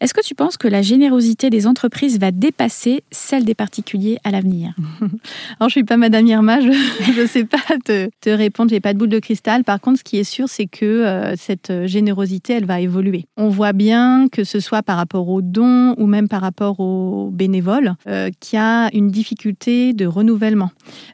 Est-ce que tu penses que la générosité des entreprises va dépasser celle des particuliers à l'avenir? Alors, je suis pas Madame Irma, je ne sais pas te, te répondre, j'ai pas de boule de cristal. Par contre, ce qui est sûr, c'est que euh, cette générosité, elle va évoluer. On voit bien que ce soit par rapport aux dons ou même par rapport aux bénévoles, euh, qu'il y a une difficulté de renouvellement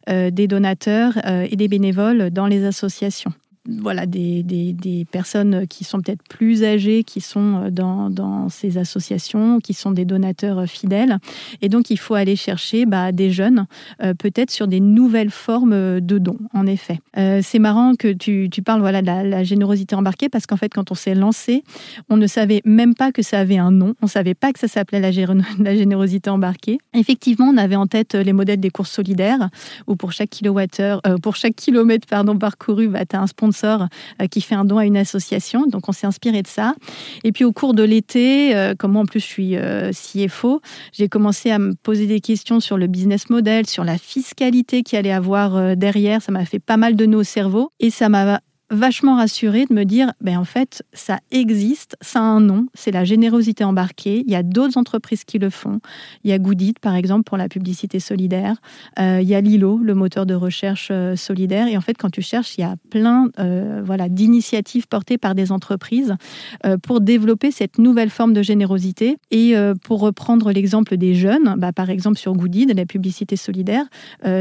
euh, des donateurs et des bénévoles dans les associations voilà, des, des, personnes qui sont peut-être plus âgées, qui sont euh, dans, dans, ces associations, qui sont des donateurs euh, fidèles. Et donc, il faut aller chercher bah, des jeunes, euh, peut-être sur des nouvelles formes de dons, en effet. c'est marrant que tu, tu parles voilà, de la, générosité embarquée, parce qu'en fait, quand on s'est lancé, on ne savait même pas que ça avait un nom. On ne savait pas que ça s'appelait la, la, générosité embarquée. Effectivement, on avait en tête les modèles des courses solidaires, où pour chaque kilowattheure, pour chaque kilomètre pardon, parcouru, bah, tu as un sponsor euh, qui fait un don à une association. Donc on s'est inspiré de ça. Et puis au cours de l'été, euh, comme moi en plus je suis euh, CFO, j'ai commencé à me poser des questions sur le business model, sur la fiscalité qu'il allait avoir derrière. Ça m'a fait pas mal de nœuds au cerveau et ça m'a vachement rassurée de me dire, ben en fait, ça existe, ça a un nom, c'est la générosité embarquée. Il y a d'autres entreprises qui le font. Il y a Goodit, par exemple, pour la publicité solidaire. Euh, il y a Lilo, le moteur de recherche euh, solidaire. Et en fait, quand tu cherches, il y a plein euh, voilà, d'initiatives portées par des entreprises pour développer cette nouvelle forme de générosité. Et pour reprendre l'exemple des jeunes, bah, par exemple sur Goodit, la publicité solidaire,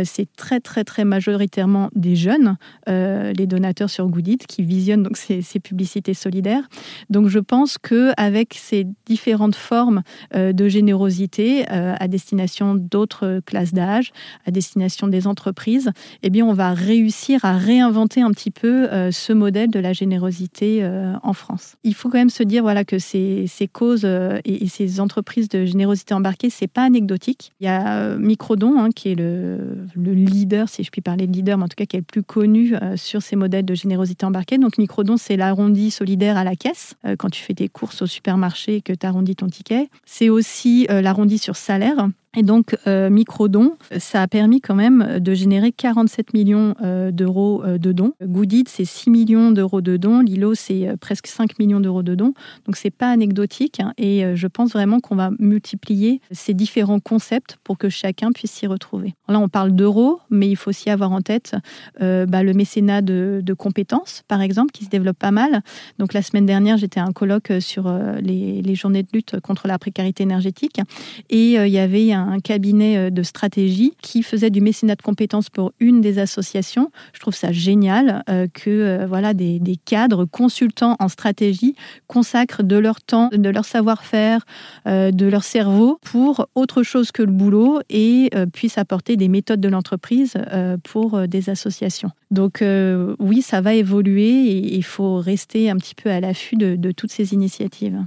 c'est très, très, très majoritairement des jeunes, les donateurs sur Goodit qui visionne donc ces, publicités solidaires. Donc je pense que avec ces différentes formes euh, de générosité euh, à destination d'autres classes d'âge, à destination des entreprises, eh bien on va réussir à réinventer un petit peu euh, ce modèle de la générosité en France. Il faut quand même se dire voilà que ces, ces causes et, ces entreprises de générosité embarquée, c'est pas anecdotique. Il y a Microdon hein, qui est le, le, leader, si je puis parler de leader, mais en tout cas qui est le plus connu sur ces modèles de générosité embarqué. Donc microdon, c'est l'arrondi solidaire à la caisse, euh, quand tu fais tes courses au supermarché et que tu arrondis ton ticket. C'est aussi euh, l'arrondi sur salaire. Et donc, euh, Microdon, ça a permis quand même de générer 47 millions euh, d'euros euh, de dons. Goodit, c'est 6 millions d'euros de dons. Lilo, c'est presque 5 millions d'euros de dons. Donc, c'est pas anecdotique. Hein. et je pense vraiment qu'on va multiplier ces différents concepts pour que chacun puisse s'y retrouver. Là, on parle d'euros, mais il faut aussi avoir en tête bah, le mécénat de, compétences, par exemple, qui se développe pas mal. Donc, la semaine dernière, j'étais à un colloque sur les, les, journées de lutte contre la précarité énergétique. Et il y avait un un cabinet euh, de stratégie qui faisait du mécénat de compétences pour une des associations. Je trouve ça génial euh, que euh, voilà des, cadres consultants en stratégie consacrent de leur temps, de leur savoir-faire, de leur cerveau pour autre chose que le boulot et puissent apporter des méthodes de l'entreprise pour des associations. Donc oui, ça va évoluer et il faut rester un petit peu à l'affût de toutes ces initiatives.